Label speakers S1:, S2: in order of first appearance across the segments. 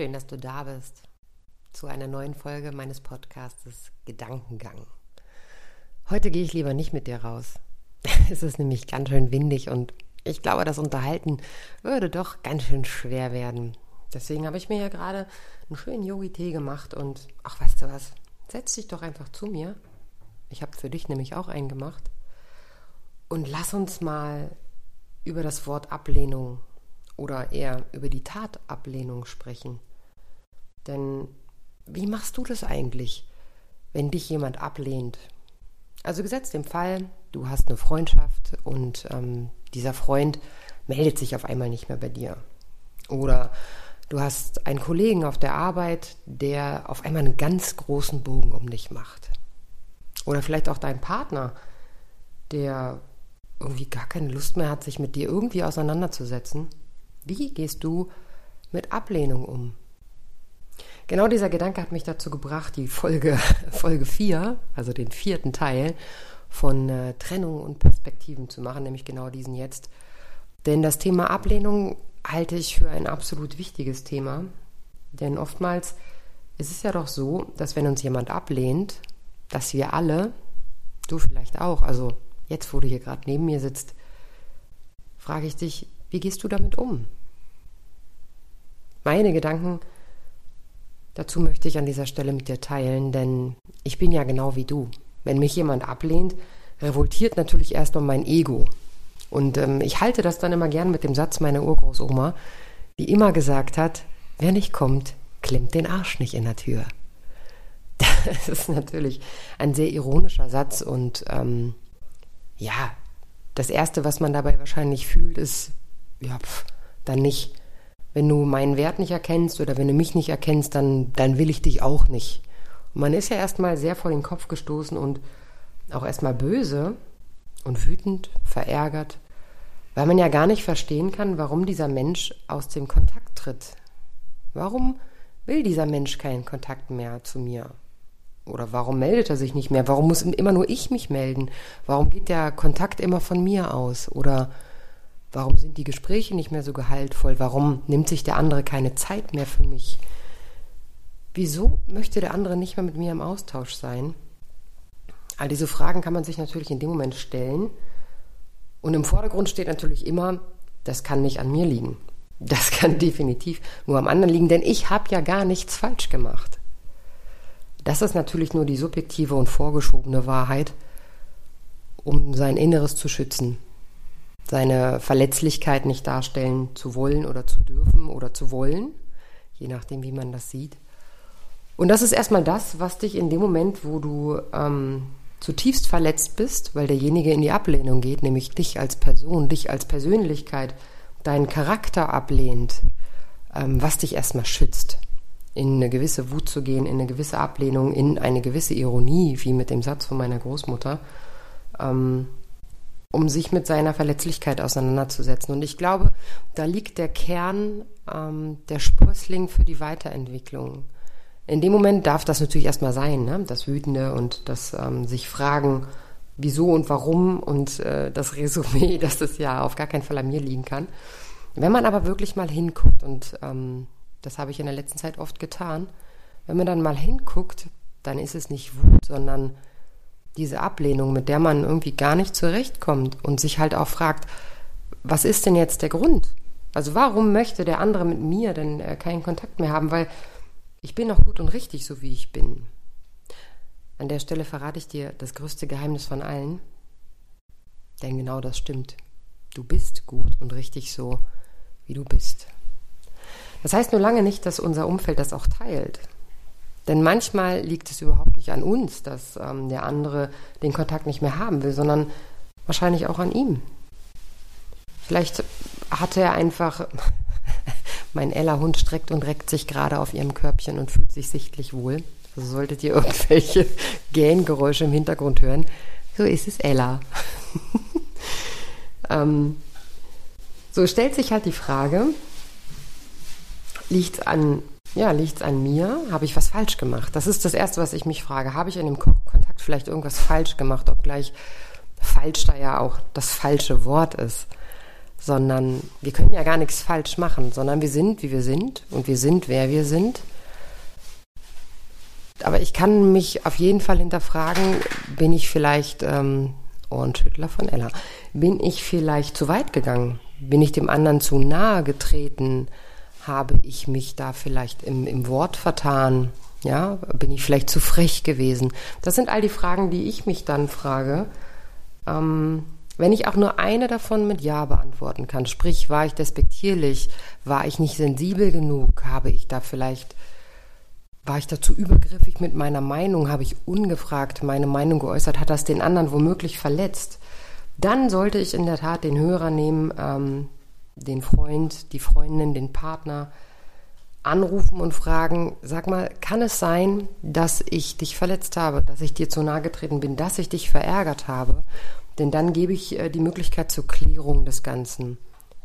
S1: Schön, dass du da bist zu einer neuen Folge meines Podcastes Gedankengang. Heute gehe ich lieber nicht mit dir raus. Es ist nämlich ganz schön windig und ich glaube, das Unterhalten würde doch ganz schön schwer werden. Deswegen habe ich mir ja gerade einen schönen Yogi-Tee gemacht und ach, weißt du was? Setz dich doch einfach zu mir. Ich habe für dich nämlich auch einen gemacht. Und lass uns mal über das Wort Ablehnung oder eher über die Tatablehnung sprechen. Denn wie machst du das eigentlich, wenn dich jemand ablehnt? Also gesetzt im Fall, du hast eine Freundschaft und ähm, dieser Freund meldet sich auf einmal nicht mehr bei dir. Oder du hast einen Kollegen auf der Arbeit, der auf einmal einen ganz großen Bogen um dich macht. Oder vielleicht auch dein Partner, der irgendwie gar keine Lust mehr hat, sich mit dir irgendwie auseinanderzusetzen wie gehst du mit Ablehnung um? Genau dieser Gedanke hat mich dazu gebracht, die Folge, Folge 4, also den vierten Teil von äh, Trennung und Perspektiven zu machen, nämlich genau diesen jetzt. Denn das Thema Ablehnung halte ich für ein absolut wichtiges Thema. Denn oftmals ist es ja doch so, dass wenn uns jemand ablehnt, dass wir alle, du vielleicht auch, also jetzt, wo du hier gerade neben mir sitzt, frage ich dich, wie gehst du damit um? Meine Gedanken dazu möchte ich an dieser Stelle mit dir teilen, denn ich bin ja genau wie du. Wenn mich jemand ablehnt, revoltiert natürlich erst um mein Ego. Und ähm, ich halte das dann immer gern mit dem Satz meiner Urgroßoma, die immer gesagt hat, wer nicht kommt, klemmt den Arsch nicht in der Tür. Das ist natürlich ein sehr ironischer Satz und ähm, ja, das Erste, was man dabei wahrscheinlich fühlt, ist, ja, pf, dann nicht. Wenn du meinen Wert nicht erkennst oder wenn du mich nicht erkennst, dann, dann will ich dich auch nicht. Und man ist ja erstmal sehr vor den Kopf gestoßen und auch erstmal böse und wütend, verärgert, weil man ja gar nicht verstehen kann, warum dieser Mensch aus dem Kontakt tritt. Warum will dieser Mensch keinen Kontakt mehr zu mir? Oder warum meldet er sich nicht mehr? Warum muss immer nur ich mich melden? Warum geht der Kontakt immer von mir aus? Oder Warum sind die Gespräche nicht mehr so gehaltvoll? Warum nimmt sich der andere keine Zeit mehr für mich? Wieso möchte der andere nicht mehr mit mir im Austausch sein? All diese Fragen kann man sich natürlich in dem Moment stellen. Und im Vordergrund steht natürlich immer, das kann nicht an mir liegen. Das kann definitiv nur am anderen liegen, denn ich habe ja gar nichts falsch gemacht. Das ist natürlich nur die subjektive und vorgeschobene Wahrheit, um sein Inneres zu schützen, seine Verletzlichkeit nicht darstellen zu wollen oder zu dürfen oder zu wollen, je nachdem, wie man das sieht. Und das ist erstmal das, was dich in dem Moment, wo du ähm, zutiefst verletzt bist, weil derjenige in die Ablehnung geht, nämlich dich als Person, dich als Persönlichkeit, deinen Charakter ablehnt, ähm, was dich erstmal schützt, in eine gewisse Wut zu gehen, in eine gewisse Ablehnung, in eine gewisse Ironie, wie mit dem Satz von meiner Großmutter. Ähm, um sich mit seiner Verletzlichkeit auseinanderzusetzen. Und ich glaube, da liegt der Kern, ähm, der Sprössling für die Weiterentwicklung. In dem Moment darf das natürlich erstmal sein, ne? das Wütende und das ähm, sich fragen, wieso und warum und äh, das Resümee, dass das ja auf gar keinen Fall an mir liegen kann. Wenn man aber wirklich mal hinguckt, und ähm, das habe ich in der letzten Zeit oft getan, wenn man dann mal hinguckt, dann ist es nicht Wut, sondern diese Ablehnung, mit der man irgendwie gar nicht zurechtkommt und sich halt auch fragt, was ist denn jetzt der Grund? Also warum möchte der andere mit mir denn äh, keinen Kontakt mehr haben? Weil ich bin doch gut und richtig, so wie ich bin. An der Stelle verrate ich dir das größte Geheimnis von allen. Denn genau das stimmt. Du bist gut und richtig so, wie du bist. Das heißt nur lange nicht, dass unser Umfeld das auch teilt. Denn manchmal liegt es überhaupt nicht an uns, dass ähm, der andere den Kontakt nicht mehr haben will, sondern wahrscheinlich auch an ihm. Vielleicht hatte er einfach, mein Ella-Hund streckt und reckt sich gerade auf ihrem Körbchen und fühlt sich sichtlich wohl. Also solltet ihr irgendwelche Gähngeräusche im Hintergrund hören. So ist es Ella. ähm, so stellt sich halt die Frage, liegt es an ja, liegt es an mir? Habe ich was falsch gemacht? Das ist das Erste, was ich mich frage. Habe ich in dem Kontakt vielleicht irgendwas falsch gemacht, obgleich falsch da ja auch das falsche Wort ist? sondern wir können ja gar nichts falsch machen, sondern wir sind, wie wir sind und wir sind, wer wir sind. Aber ich kann mich auf jeden Fall hinterfragen, bin ich vielleicht, ähm, Ohrenschüttler von Ella, bin ich vielleicht zu weit gegangen? Bin ich dem anderen zu nahe getreten? Habe ich mich da vielleicht im, im Wort vertan? Ja, bin ich vielleicht zu frech gewesen? Das sind all die Fragen, die ich mich dann frage. Ähm, wenn ich auch nur eine davon mit Ja beantworten kann, sprich, war ich despektierlich, war ich nicht sensibel genug, habe ich da vielleicht, war ich dazu übergriffig mit meiner Meinung, habe ich ungefragt meine Meinung geäußert, hat das den anderen womöglich verletzt, dann sollte ich in der Tat den Hörer nehmen, ähm, den Freund, die Freundin, den Partner, anrufen und fragen, sag mal, kann es sein, dass ich dich verletzt habe, dass ich dir zu nahe getreten bin, dass ich dich verärgert habe? Denn dann gebe ich äh, die Möglichkeit zur Klärung des Ganzen,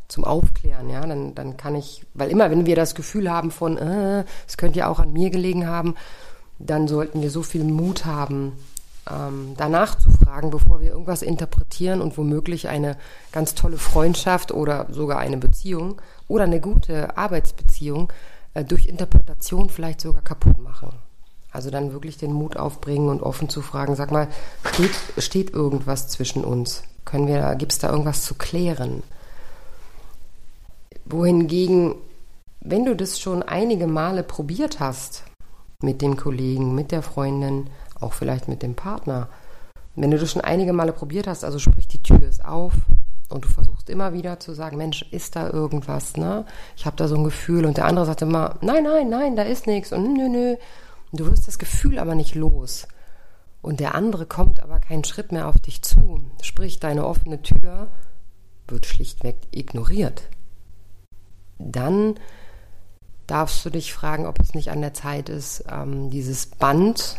S1: zum Aufklären. Ja, dann, dann kann ich, weil immer, wenn wir das Gefühl haben von, äh, es könnte ja auch an mir gelegen haben, dann sollten wir so viel Mut haben, ähm, danach zu fragen, bevor wir irgendwas interpretieren und womöglich eine ganz tolle Freundschaft oder sogar eine Beziehung oder eine gute Arbeitsbeziehung äh, durch Interpretation vielleicht sogar kaputt machen. Also dann wirklich den Mut aufbringen und offen zu fragen, sag mal, steht, steht irgendwas zwischen uns? Können wir, gibt es da irgendwas zu klären? Wohingegen, wenn du das schon einige Male probiert hast, mit dem Kollegen, mit der Freundin, auch vielleicht mit dem Partner, wenn du das schon einige Male probiert hast, also sprich, die Tür ist auf und du versuchst immer wieder zu sagen, Mensch, ist da irgendwas, ne? Ich habe da so ein Gefühl und der andere sagt immer, nein, nein, nein, da ist nichts und nö, nö. Du wirst das Gefühl aber nicht los. Und der andere kommt aber keinen Schritt mehr auf dich zu. Sprich, deine offene Tür wird schlichtweg ignoriert. Dann darfst du dich fragen, ob es nicht an der Zeit ist, ähm, dieses Band,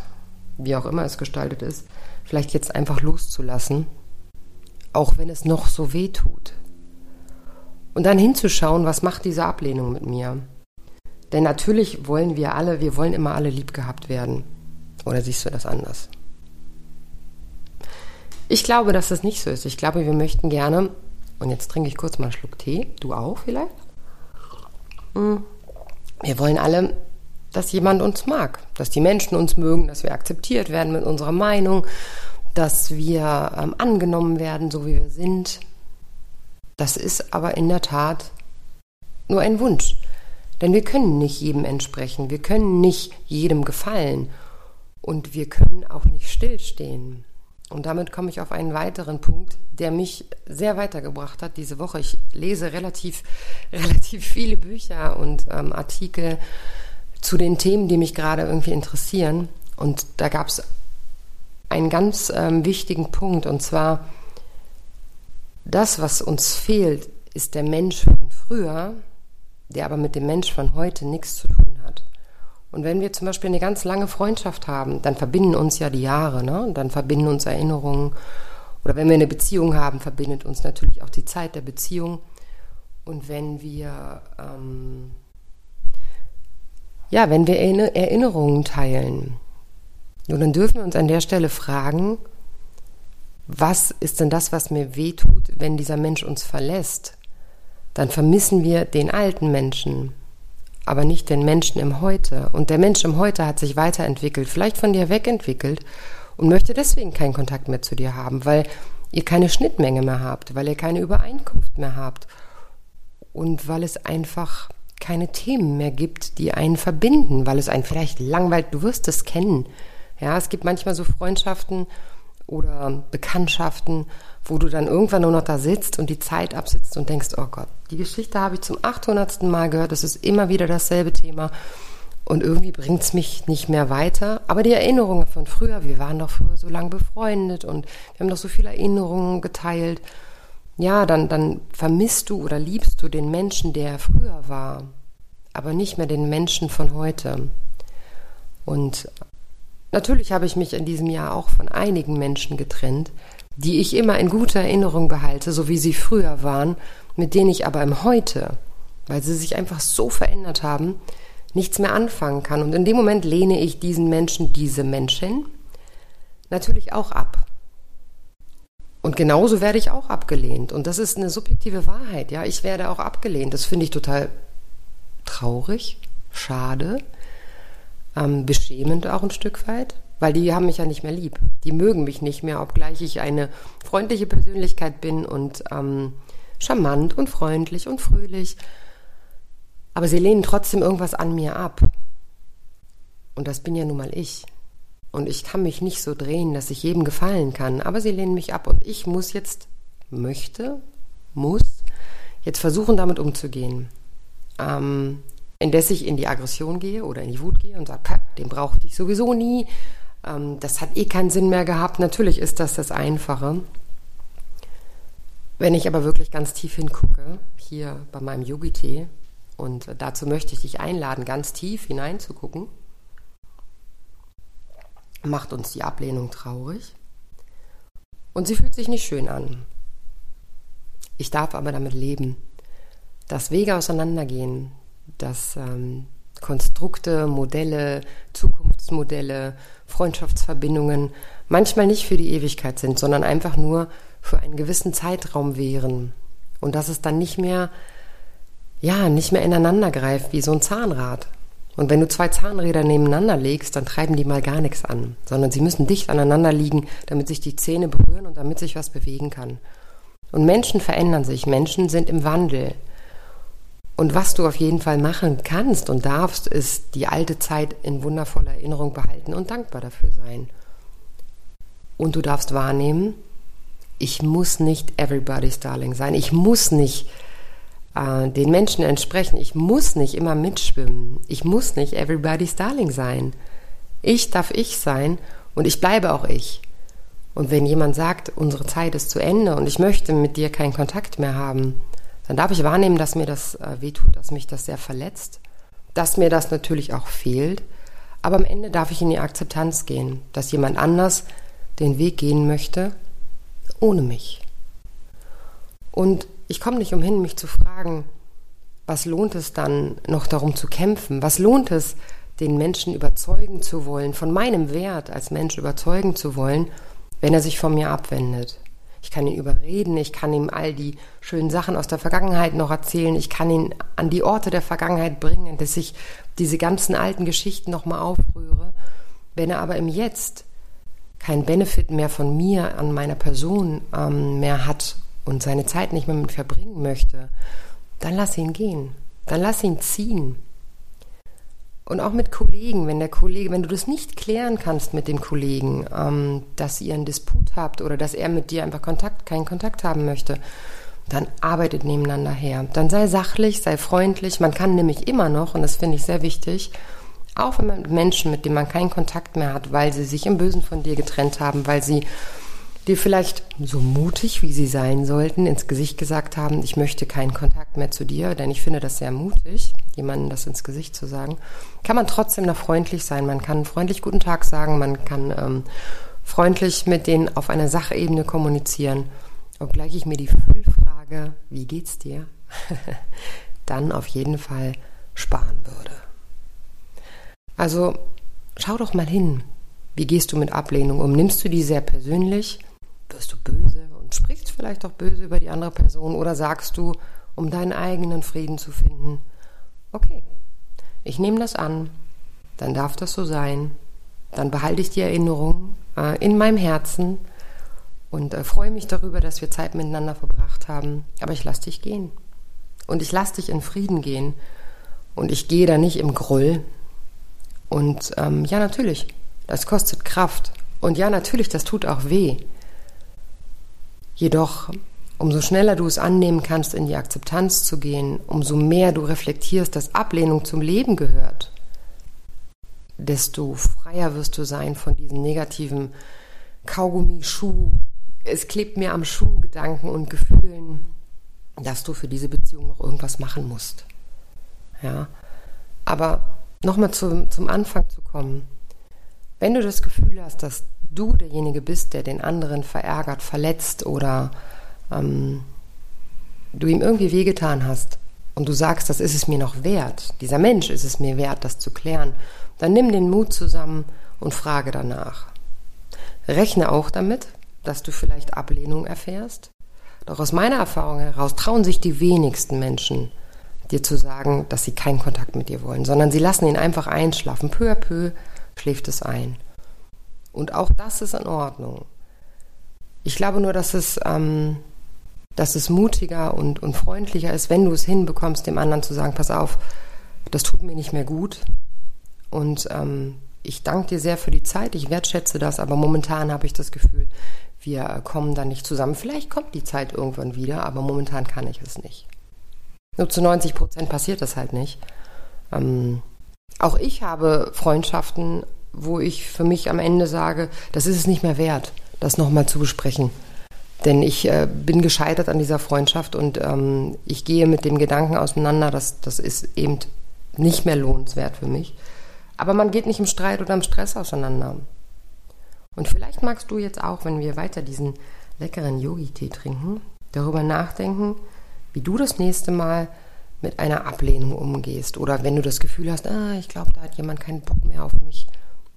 S1: wie auch immer es gestaltet ist, vielleicht jetzt einfach loszulassen, auch wenn es noch so weh tut. Und dann hinzuschauen, was macht diese Ablehnung mit mir? Denn natürlich wollen wir alle, wir wollen immer alle lieb gehabt werden. Oder siehst du das anders? Ich glaube, dass das nicht so ist. Ich glaube, wir möchten gerne, und jetzt trinke ich kurz mal einen Schluck Tee, du auch vielleicht? Hm. Wir wollen alle, dass jemand uns mag, dass die Menschen uns mögen, dass wir akzeptiert werden mit unserer Meinung, dass wir ähm, angenommen werden, so wie wir sind. Das ist aber in der Tat nur ein Wunsch. Denn wir können nicht jedem entsprechen, wir können nicht jedem gefallen und wir können auch nicht stillstehen. Und damit komme ich auf einen weiteren Punkt, der mich sehr weitergebracht hat diese Woche. Ich lese relativ, relativ viele Bücher und ähm, Artikel zu den Themen, die mich gerade irgendwie interessieren. Und da gab es einen ganz ähm, wichtigen Punkt, und zwar, das, was uns fehlt, ist der Mensch von früher, der aber mit dem Mensch von heute nichts zu tun hat. Und wenn wir zum Beispiel eine ganz lange Freundschaft haben, dann verbinden uns ja die Jahre, ne? Und dann verbinden uns Erinnerungen. Oder wenn wir eine Beziehung haben, verbindet uns natürlich auch die Zeit der Beziehung. Und wenn wir, ähm, ja, wenn wir Erinnerungen teilen, nun, dann dürfen wir uns an der Stelle fragen, was ist denn das, was mir wehtut, wenn dieser Mensch uns verlässt? dann vermissen wir den alten Menschen, aber nicht den Menschen im Heute. Und der Mensch im Heute hat sich weiterentwickelt, vielleicht von dir wegentwickelt und möchte deswegen keinen Kontakt mehr zu dir haben, weil ihr keine Schnittmenge mehr habt, weil ihr keine Übereinkunft mehr habt und weil es einfach keine Themen mehr gibt, die einen verbinden, weil es einen vielleicht langweilt. Du wirst es kennen. Ja, es gibt manchmal so Freundschaften oder Bekanntschaften, wo du dann irgendwann nur noch da sitzt und die Zeit absitzt und denkst, oh Gott, die Geschichte habe ich zum 800. Mal gehört, es ist immer wieder dasselbe Thema und irgendwie bringt es mich nicht mehr weiter. Aber die Erinnerungen von früher, wir waren doch früher so lange befreundet und wir haben doch so viele Erinnerungen geteilt. Ja, dann, dann vermisst du oder liebst du den Menschen, der früher war, aber nicht mehr den Menschen von heute. Und natürlich habe ich mich in diesem Jahr auch von einigen Menschen getrennt, die ich immer in guter Erinnerung behalte, so wie sie früher waren, mit denen ich aber im Heute, weil sie sich einfach so verändert haben, nichts mehr anfangen kann. Und in dem Moment lehne ich diesen Menschen, diese Menschen natürlich auch ab. Und genauso werde ich auch abgelehnt. Und das ist eine subjektive Wahrheit. Ja, ich werde auch abgelehnt. Das finde ich total traurig, schade, ähm, beschämend auch ein Stück weit, weil die haben mich ja nicht mehr lieb. Die mögen mich nicht mehr, obgleich ich eine freundliche Persönlichkeit bin und ähm, charmant und freundlich und fröhlich. Aber sie lehnen trotzdem irgendwas an mir ab. Und das bin ja nun mal ich. Und ich kann mich nicht so drehen, dass ich jedem gefallen kann. Aber sie lehnen mich ab und ich muss jetzt, möchte, muss, jetzt versuchen, damit umzugehen. Ähm, indes ich in die Aggression gehe oder in die Wut gehe und sage, den brauchte ich sowieso nie. Ähm, das hat eh keinen Sinn mehr gehabt. Natürlich ist das das Einfache. Wenn ich aber wirklich ganz tief hingucke, hier bei meinem Yogi-Tee, und dazu möchte ich dich einladen, ganz tief hineinzugucken, macht uns die Ablehnung traurig. Und sie fühlt sich nicht schön an. Ich darf aber damit leben, dass Wege auseinandergehen, dass ähm, Konstrukte, Modelle, Zukunftsmodelle, Freundschaftsverbindungen manchmal nicht für die Ewigkeit sind, sondern einfach nur für einen gewissen Zeitraum wären. Und dass es dann nicht mehr, ja, nicht mehr ineinander greift wie so ein Zahnrad. Und wenn du zwei Zahnräder nebeneinander legst, dann treiben die mal gar nichts an, sondern sie müssen dicht aneinander liegen, damit sich die Zähne berühren und damit sich was bewegen kann. Und Menschen verändern sich, Menschen sind im Wandel. Und was du auf jeden Fall machen kannst und darfst, ist die alte Zeit in wundervoller Erinnerung behalten und dankbar dafür sein. Und du darfst wahrnehmen, ich muss nicht everybody's darling sein. Ich muss nicht äh, den Menschen entsprechen. Ich muss nicht immer mitschwimmen. Ich muss nicht everybody's darling sein. Ich darf ich sein und ich bleibe auch ich. Und wenn jemand sagt, unsere Zeit ist zu Ende und ich möchte mit dir keinen Kontakt mehr haben, dann darf ich wahrnehmen, dass mir das äh, wehtut, dass mich das sehr verletzt, dass mir das natürlich auch fehlt. Aber am Ende darf ich in die Akzeptanz gehen, dass jemand anders den Weg gehen möchte ohne mich. Und ich komme nicht umhin, mich zu fragen, was lohnt es dann noch darum zu kämpfen? Was lohnt es, den Menschen überzeugen zu wollen, von meinem Wert als Mensch überzeugen zu wollen, wenn er sich von mir abwendet? Ich kann ihn überreden, ich kann ihm all die schönen Sachen aus der Vergangenheit noch erzählen, ich kann ihn an die Orte der Vergangenheit bringen, dass ich diese ganzen alten Geschichten nochmal aufrühre. Wenn er aber im Jetzt kein Benefit mehr von mir an meiner Person ähm, mehr hat und seine Zeit nicht mehr mit verbringen möchte, dann lass ihn gehen. Dann lass ihn ziehen. Und auch mit Kollegen, wenn der Kollege, wenn du das nicht klären kannst mit dem Kollegen, ähm, dass ihr einen Disput habt oder dass er mit dir einfach Kontakt, keinen Kontakt haben möchte, dann arbeitet nebeneinander her. Dann sei sachlich, sei freundlich. Man kann nämlich immer noch, und das finde ich sehr wichtig, auch wenn man mit Menschen, mit denen man keinen Kontakt mehr hat, weil sie sich im Bösen von dir getrennt haben, weil sie dir vielleicht so mutig, wie sie sein sollten, ins Gesicht gesagt haben, ich möchte keinen Kontakt mehr zu dir, denn ich finde das sehr mutig, jemandem das ins Gesicht zu sagen, kann man trotzdem noch freundlich sein. Man kann freundlich guten Tag sagen, man kann ähm, freundlich mit denen auf einer Sachebene kommunizieren. Obgleich ich mir die Füllfrage, wie geht's dir, dann auf jeden Fall sparen würde. Also schau doch mal hin. Wie gehst du mit Ablehnung um? Nimmst du die sehr persönlich? Wirst du böse und sprichst vielleicht auch böse über die andere Person oder sagst du, um deinen eigenen Frieden zu finden, okay, ich nehme das an, dann darf das so sein, dann behalte ich die Erinnerung äh, in meinem Herzen und äh, freue mich darüber, dass wir Zeit miteinander verbracht haben, aber ich lasse dich gehen. Und ich lasse dich in Frieden gehen und ich gehe da nicht im Groll. Und ähm, ja, natürlich, das kostet Kraft. Und ja, natürlich, das tut auch weh. Jedoch, umso schneller du es annehmen kannst, in die Akzeptanz zu gehen, umso mehr du reflektierst, dass Ablehnung zum Leben gehört, desto freier wirst du sein von diesen negativen Kaugummi, Schuh, es klebt mir am Schuh Gedanken und Gefühlen, dass du für diese Beziehung noch irgendwas machen musst. Ja, aber nochmal zum, zum Anfang zu kommen. Wenn du das Gefühl hast, dass du derjenige bist, der den anderen verärgert, verletzt oder ähm, du ihm irgendwie wehgetan hast und du sagst, das ist es mir noch wert, dieser Mensch ist es mir wert, das zu klären, dann nimm den Mut zusammen und frage danach. Rechne auch damit, dass du vielleicht Ablehnung erfährst. Doch aus meiner Erfahrung heraus trauen sich die wenigsten Menschen, dir zu sagen, dass sie keinen Kontakt mit dir wollen, sondern sie lassen ihn einfach einschlafen. Peu à peu schläft es ein. Und auch das ist in Ordnung. Ich glaube nur, dass es, ähm, dass es mutiger und, und freundlicher ist, wenn du es hinbekommst, dem anderen zu sagen, pass auf, das tut mir nicht mehr gut. Und ähm, ich danke dir sehr für die Zeit, ich wertschätze das, aber momentan habe ich das Gefühl, wir kommen da nicht zusammen. Vielleicht kommt die Zeit irgendwann wieder, aber momentan kann ich es nicht. Nur zu 90 Prozent passiert das halt nicht. Ähm, auch ich habe Freundschaften, wo ich für mich am Ende sage, das ist es nicht mehr wert, das nochmal zu besprechen. Denn ich äh, bin gescheitert an dieser Freundschaft und ähm, ich gehe mit dem Gedanken auseinander, dass das ist eben nicht mehr lohnenswert für mich. Aber man geht nicht im Streit oder im Stress auseinander. Und vielleicht magst du jetzt auch, wenn wir weiter diesen leckeren Yogi-Tee trinken, darüber nachdenken, wie du das nächste Mal mit einer Ablehnung umgehst. Oder wenn du das Gefühl hast, ah, ich glaube, da hat jemand keinen Bock mehr auf mich,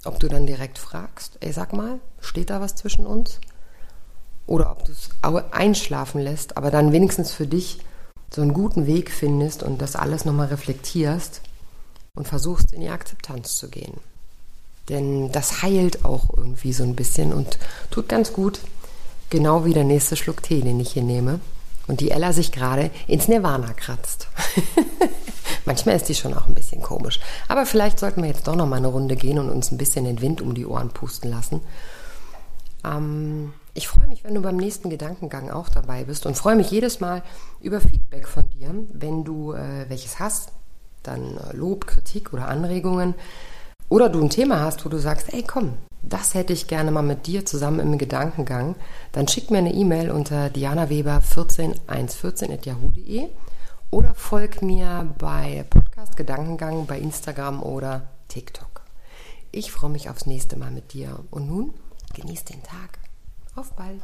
S1: ob du dann direkt fragst, ey, sag mal, steht da was zwischen uns? Oder ob du es einschlafen lässt, aber dann wenigstens für dich so einen guten Weg findest und das alles nochmal reflektierst und versuchst in die Akzeptanz zu gehen. Denn das heilt auch irgendwie so ein bisschen und tut ganz gut, genau wie der nächste Schluck Tee, den ich hier nehme und die Ella sich gerade ins Nirvana kratzt. Manchmal ist die schon auch ein bisschen komisch. Aber vielleicht sollten wir jetzt doch noch mal eine Runde gehen und uns ein bisschen den Wind um die Ohren pusten lassen. Ähm, ich freue mich, wenn du beim nächsten Gedankengang auch dabei bist und freue mich jedes Mal über Feedback von dir, wenn du äh, welches hast dann äh, Lob, Kritik oder Anregungen. Oder du ein Thema hast, wo du sagst, ey komm, das hätte ich gerne mal mit dir zusammen im Gedankengang, dann schick mir eine E-Mail unter dianaweber14114.yahoo.de oder folg mir bei Podcast Gedankengang, bei Instagram oder TikTok. Ich freue mich aufs nächste Mal mit dir. Und nun genieß den Tag. Auf bald.